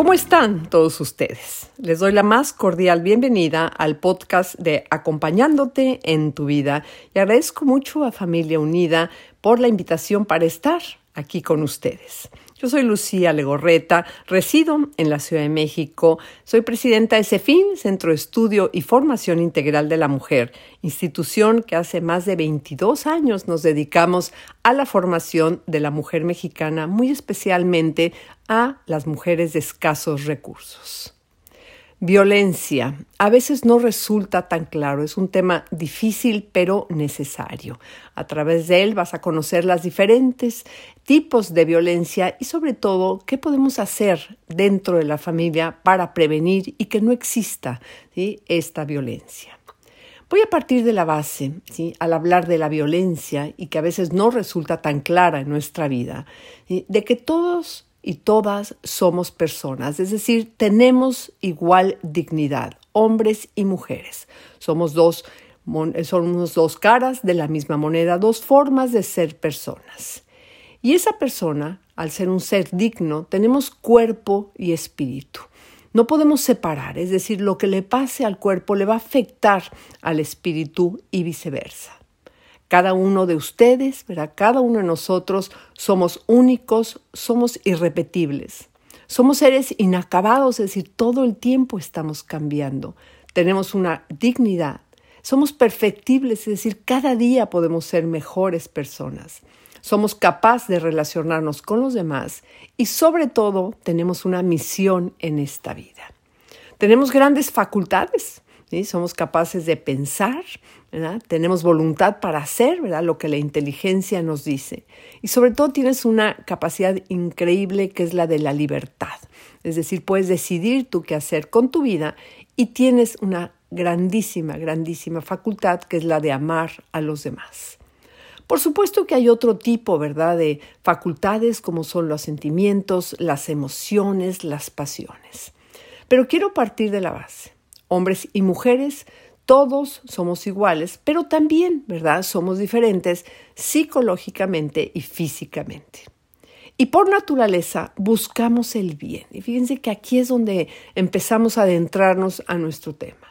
¿Cómo están todos ustedes? Les doy la más cordial bienvenida al podcast de Acompañándote en tu vida y agradezco mucho a Familia Unida por la invitación para estar aquí con ustedes. Yo soy Lucía Legorreta, resido en la Ciudad de México, soy presidenta de CEFIN, Centro de Estudio y Formación Integral de la Mujer, institución que hace más de 22 años nos dedicamos a la formación de la mujer mexicana, muy especialmente a las mujeres de escasos recursos. Violencia. A veces no resulta tan claro, es un tema difícil pero necesario. A través de él vas a conocer los diferentes tipos de violencia y sobre todo qué podemos hacer dentro de la familia para prevenir y que no exista esta violencia. Voy a partir de la base, al hablar de la violencia y que a veces no resulta tan clara en nuestra vida, de que todos y todas somos personas, es decir, tenemos igual dignidad, hombres y mujeres. Somos dos, somos dos caras de la misma moneda, dos formas de ser personas. Y esa persona, al ser un ser digno, tenemos cuerpo y espíritu. No podemos separar, es decir, lo que le pase al cuerpo le va a afectar al espíritu y viceversa. Cada uno de ustedes, cada uno de nosotros somos únicos, somos irrepetibles. Somos seres inacabados, es decir, todo el tiempo estamos cambiando. Tenemos una dignidad. Somos perfectibles, es decir, cada día podemos ser mejores personas. Somos capaces de relacionarnos con los demás y sobre todo tenemos una misión en esta vida. Tenemos grandes facultades, somos capaces de pensar, tenemos voluntad para hacer ¿verdad? lo que la inteligencia nos dice. Y sobre todo tienes una capacidad increíble que es la de la libertad. Es decir, puedes decidir tú qué hacer con tu vida y tienes una grandísima, grandísima facultad que es la de amar a los demás. Por supuesto que hay otro tipo, ¿verdad?, de facultades como son los sentimientos, las emociones, las pasiones. Pero quiero partir de la base hombres y mujeres, todos somos iguales, pero también, ¿verdad? Somos diferentes psicológicamente y físicamente. Y por naturaleza buscamos el bien. Y fíjense que aquí es donde empezamos a adentrarnos a nuestro tema.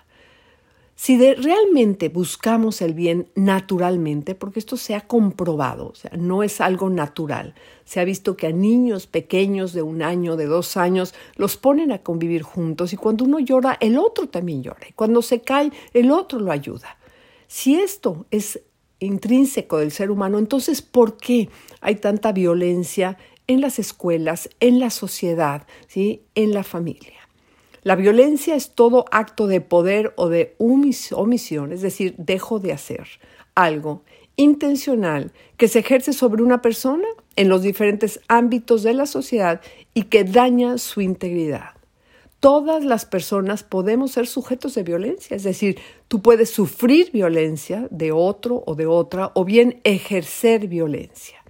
Si realmente buscamos el bien naturalmente, porque esto se ha comprobado, o sea, no es algo natural, se ha visto que a niños pequeños de un año, de dos años, los ponen a convivir juntos y cuando uno llora, el otro también llora y cuando se cae, el otro lo ayuda. Si esto es intrínseco del ser humano, entonces, ¿por qué hay tanta violencia en las escuelas, en la sociedad, ¿sí? en la familia? La violencia es todo acto de poder o de omisión, es decir, dejo de hacer algo intencional que se ejerce sobre una persona en los diferentes ámbitos de la sociedad y que daña su integridad. Todas las personas podemos ser sujetos de violencia, es decir, tú puedes sufrir violencia de otro o de otra o bien ejercer violencia.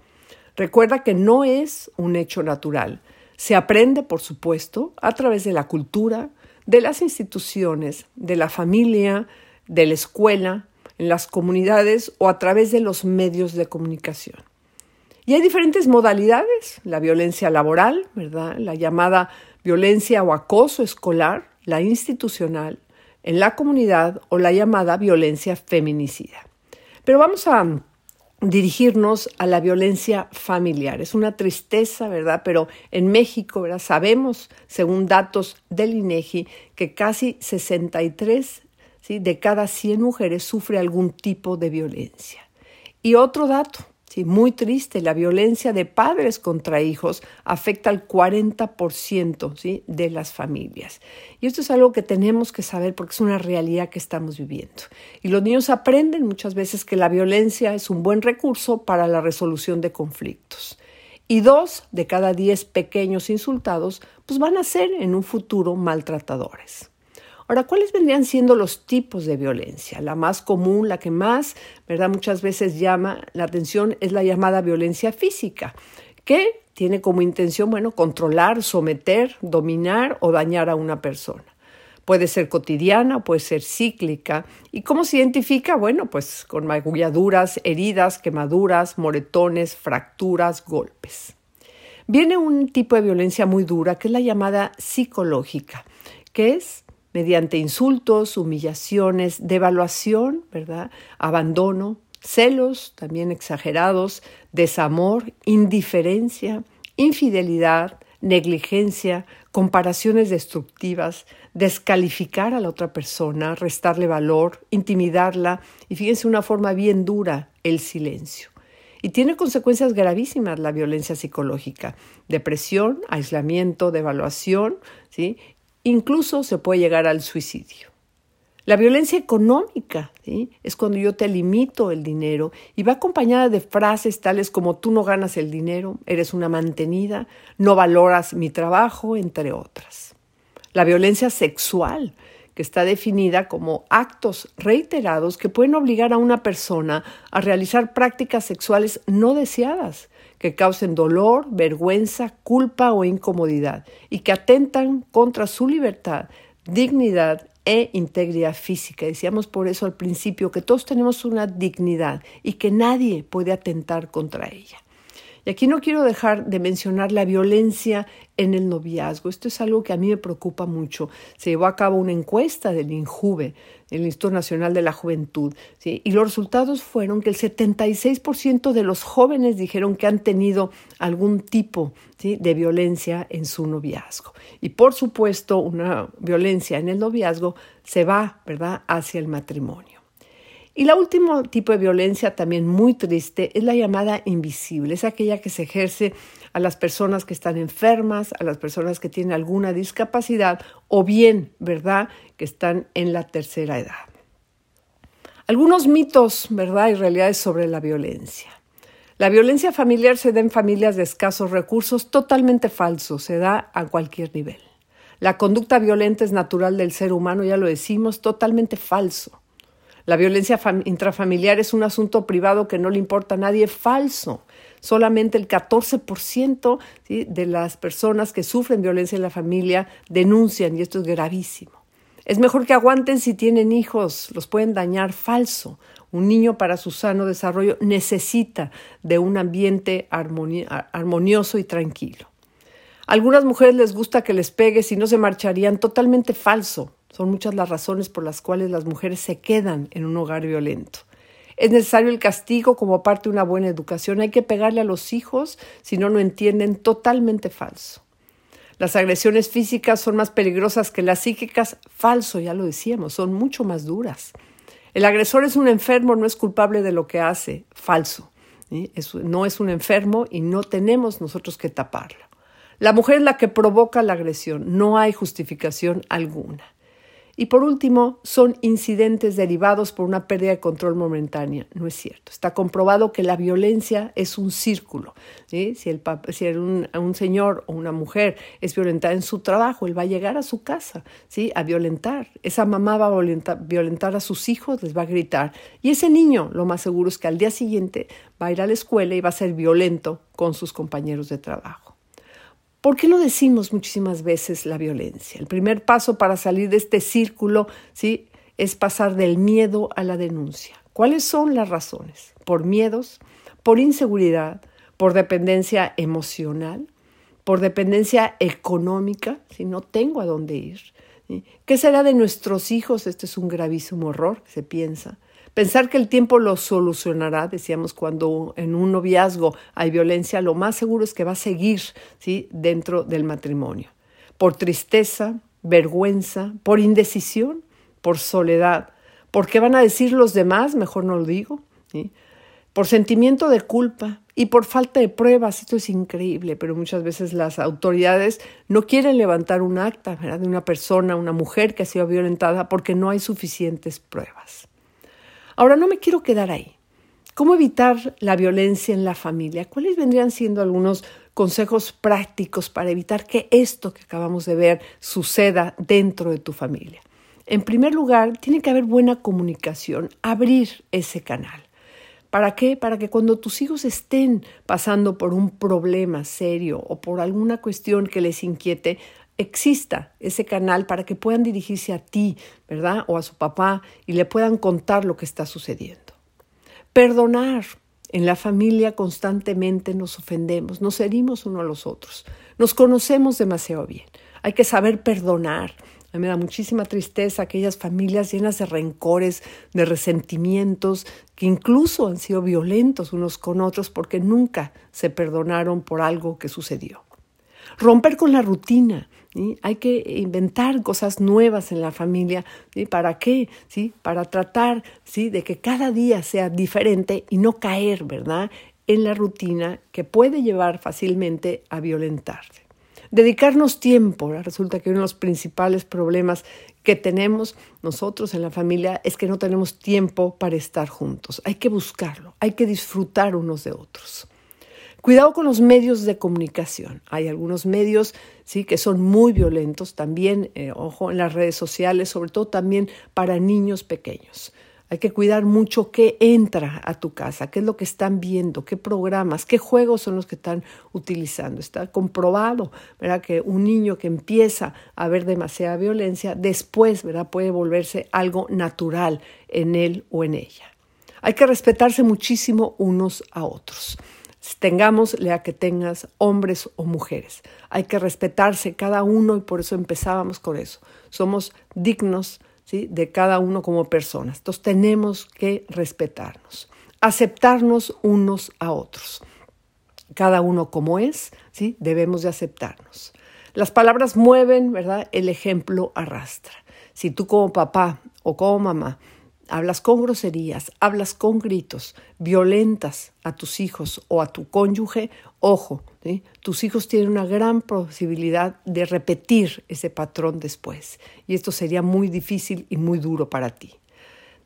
Recuerda que no es un hecho natural, se aprende, por supuesto, a través de la cultura, de las instituciones, de la familia, de la escuela, en las comunidades o a través de los medios de comunicación. Y hay diferentes modalidades, la violencia laboral. La llamada violencia o acoso escolar, la institucional, en la comunidad o la llamada violencia feminicida. Pero vamos a dirigirnos a la violencia familiar. Es una tristeza, ¿verdad? Pero en México, ¿verdad? Sabemos, según datos del INEGI, que casi 63 ¿sí? de cada 100 mujeres sufre algún tipo de violencia. Y otro dato, Sí, muy triste, la violencia de padres contra hijos afecta al 40% ¿sí? de las familias. Y esto es algo que tenemos que saber porque es una realidad que estamos viviendo. Y los niños aprenden muchas veces que la violencia es un buen recurso para la resolución de conflictos. Y dos de cada diez pequeños insultados pues van a ser en un futuro maltratadores. Ahora, ¿cuáles vendrían siendo los tipos de violencia? La más común, la que más, ¿verdad? Muchas veces llama la atención es la llamada violencia física, que tiene como intención, bueno, controlar, someter, dominar o dañar a una persona. Puede ser cotidiana, puede ser cíclica. ¿Y cómo se identifica? Bueno, pues con magulladuras, heridas, quemaduras, moretones, fracturas, golpes. Viene un tipo de violencia muy dura que es la llamada psicológica, que es mediante insultos, humillaciones, devaluación, ¿verdad? Abandono, celos también exagerados, desamor, indiferencia, infidelidad, negligencia, comparaciones destructivas, descalificar a la otra persona, restarle valor, intimidarla y fíjense una forma bien dura, el silencio. Y tiene consecuencias gravísimas la violencia psicológica, depresión, aislamiento, devaluación, ¿sí? Incluso se puede llegar al suicidio. La violencia económica es cuando yo te limito el dinero y va acompañada de frases tales como tú no ganas el dinero, eres una mantenida, no valoras mi trabajo, entre otras. La violencia sexual, que está definida como actos reiterados que pueden obligar a una persona a realizar prácticas sexuales no deseadas, que causen dolor, vergüenza, culpa o incomodidad y que atentan contra su libertad, dignidad e integridad física. Decíamos por eso al principio que todos tenemos una dignidad y que nadie puede atentar contra ella. Y aquí no quiero dejar de mencionar la violencia en el noviazgo. Esto es algo que a mí me preocupa mucho. Se llevó a cabo una encuesta del INJUVE, el Instituto Nacional de la Juventud, y los resultados fueron que el 76% de los jóvenes dijeron que han tenido algún tipo de violencia en su noviazgo. Y por supuesto, una violencia en el noviazgo se va ¿verdad? hacia el matrimonio. Y la último tipo de violencia también muy triste es la llamada invisible, es aquella que se ejerce a las personas que están enfermas, a las personas que tienen alguna discapacidad o bien, ¿verdad?, que están en la tercera edad. Algunos mitos, ¿verdad?, y realidades sobre la violencia. La violencia familiar se da en familias de escasos recursos, totalmente falso, se da a cualquier nivel. La conducta violenta es natural del ser humano, ya lo decimos, totalmente falso. La violencia intrafamiliar es un asunto privado que no le importa a nadie, falso. Solamente el 14% de las personas que sufren violencia en la familia denuncian y esto es gravísimo. Es mejor que aguanten si tienen hijos, los pueden dañar, falso. Un niño para su sano desarrollo necesita de un ambiente armonioso y tranquilo. A algunas mujeres les gusta que les pegue si no se marcharían, totalmente falso. Son muchas las razones por las cuales las mujeres se quedan en un hogar violento. Es necesario el castigo como parte de una buena educación. Hay que pegarle a los hijos si no, no entienden. Totalmente falso. Las agresiones físicas son más peligrosas que las psíquicas. Falso, ya lo decíamos, son mucho más duras. El agresor es un enfermo, no es culpable de lo que hace. Falso. no es un enfermo y no tenemos nosotros que taparlo. La mujer es la que provoca la agresión. No hay justificación alguna. Y por último, son incidentes derivados por una pérdida de control momentánea. No es cierto. Está comprobado que la violencia es un círculo. Si, el, si un, un, señor o una mujer es violentada en su trabajo, él va a llegar a su casa ¿sí? a violentar. Esa mamá va a violentar a sus hijos, les va a gritar. Y ese niño, lo más seguro es que al día siguiente va a ir a la escuela y va a ser violento con sus compañeros de trabajo. ¿Por qué lo decimos muchísimas veces la violencia? El primer paso para salir de este círculo ¿sí? es pasar del miedo a la denuncia. ¿Cuáles son las razones? Por miedos, por inseguridad, por dependencia emocional, por dependencia económica, si no tengo a dónde ir. ¿Qué será de nuestros hijos? Este es un gravísimo error, se piensa. Pensar que el tiempo lo solucionará, decíamos, cuando en un noviazgo hay violencia, lo más seguro es que va a seguir ¿sí? dentro del matrimonio. Por tristeza, vergüenza, por indecisión, por soledad. ¿Por qué van a decir los demás? Mejor no lo digo. Por sentimiento de culpa y por falta de pruebas. Esto es increíble, pero muchas veces las autoridades no quieren levantar un acta de una persona, una mujer que ha sido violentada porque no hay suficientes pruebas. Ahora no me quiero quedar ahí. ¿Cómo evitar la violencia en la familia? ¿Cuáles vendrían siendo algunos consejos prácticos para evitar que esto que acabamos de ver suceda dentro de tu familia? En primer lugar, tiene que haber buena comunicación, abrir ese canal. ¿Para qué? Para que cuando tus hijos estén pasando por un problema serio o por alguna cuestión que les inquiete, exista ese canal para que puedan dirigirse a ti, ¿verdad? O a su papá y le puedan contar lo que está sucediendo. Perdonar. En la familia constantemente nos ofendemos, nos herimos uno a los otros, nos conocemos demasiado bien. Hay que saber perdonar. A mí me da muchísima tristeza aquellas familias llenas de rencores, de resentimientos, que incluso han sido violentos unos con otros porque nunca se perdonaron por algo que sucedió. Romper con la rutina. Hay que inventar cosas nuevas en la familia. ¿Para qué? ¿Sí? Para tratar ¿sí? de que cada día sea diferente y no caer, ¿verdad?, en la rutina que puede llevar fácilmente a violentarse. Dedicarnos tiempo. Resulta que uno de los principales problemas que tenemos nosotros en la familia es que no tenemos tiempo para estar juntos. Hay que buscarlo, hay que disfrutar unos de otros. Cuidado con los medios de comunicación. Hay algunos medios sí que son muy violentos también, eh, ojo, en las redes sociales, sobre todo también para niños pequeños. Hay que cuidar mucho qué entra a tu casa, qué es lo que están viendo, qué programas, qué juegos son los que están utilizando. Está comprobado, ¿verdad? Que un niño que empieza a ver demasiada violencia, después, ¿verdad? Puede volverse algo natural en él o en ella. Hay que respetarse muchísimo unos a otros. Tengamos la que tengas hombres o mujeres. Hay que respetarse cada uno y por eso empezábamos con eso. Somos dignos de cada uno como personas. Entonces tenemos que respetarnos, aceptarnos unos a otros. Cada uno como es, ¿sí? debemos de aceptarnos. Las palabras mueven, ¿verdad? El ejemplo arrastra. Si tú como papá o como mamá hablas con groserías, hablas con gritos, violentas a tus hijos o a tu cónyuge, ojo, tus hijos tienen una gran posibilidad de repetir ese patrón después. Y esto sería muy difícil y muy duro para ti.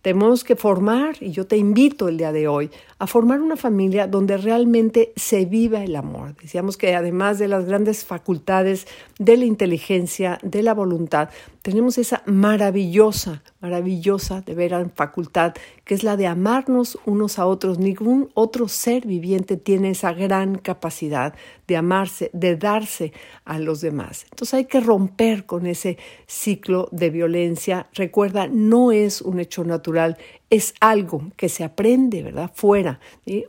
Tenemos que formar, y yo te invito el día de hoy, a formar una familia donde realmente se viva el amor. Decíamos que además de las grandes facultades de la inteligencia, de la voluntad, tenemos esa maravillosa, maravillosa, de veras facultad, que es la de amarnos unos a otros. Ningún otro ser viviente tiene esa gran capacidad de amarse, de darse a los demás. Entonces hay que romper con ese ciclo de violencia. Recuerda, no es un hecho natural, es algo que se aprende, ¿verdad? Fuera.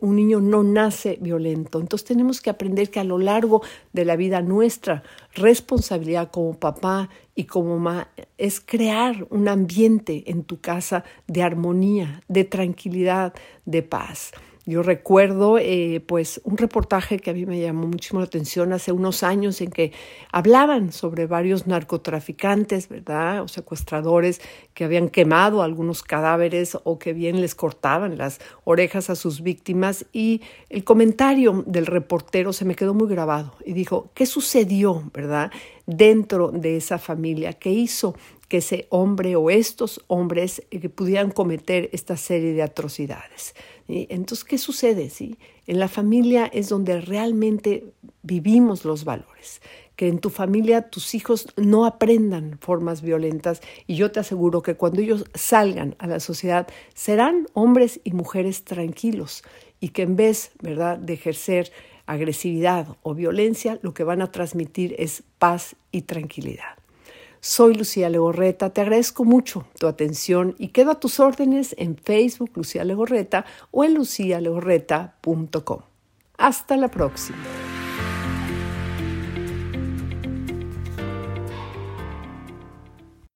Un niño no nace violento. Entonces tenemos que aprender que a lo largo de la vida nuestra responsabilidad como papá y como mamá es crear un ambiente en tu casa de armonía, de tranquilidad, de paz. Yo recuerdo eh, pues un reportaje que a mí me llamó muchísimo la atención hace unos años en que hablaban sobre varios narcotraficantes, ¿verdad? O secuestradores que habían quemado algunos cadáveres o que bien les cortaban las orejas a sus víctimas y el comentario del reportero se me quedó muy grabado y dijo, ¿qué sucedió, ¿verdad? Dentro de esa familia, ¿qué hizo que ese hombre o estos hombres que pudieran cometer esta serie de atrocidades? Entonces, ¿qué sucede? ¿sí? En la familia es donde realmente vivimos los valores. Que en tu familia tus hijos no aprendan formas violentas y yo te aseguro que cuando ellos salgan a la sociedad serán hombres y mujeres tranquilos y que en vez, ¿verdad?, de ejercer agresividad o violencia, lo que van a transmitir es paz y tranquilidad. Soy Lucía Legorreta, te agradezco mucho tu atención y quedo a tus órdenes en Facebook Lucía Legorreta o en lucialegorreta.com. Hasta la próxima.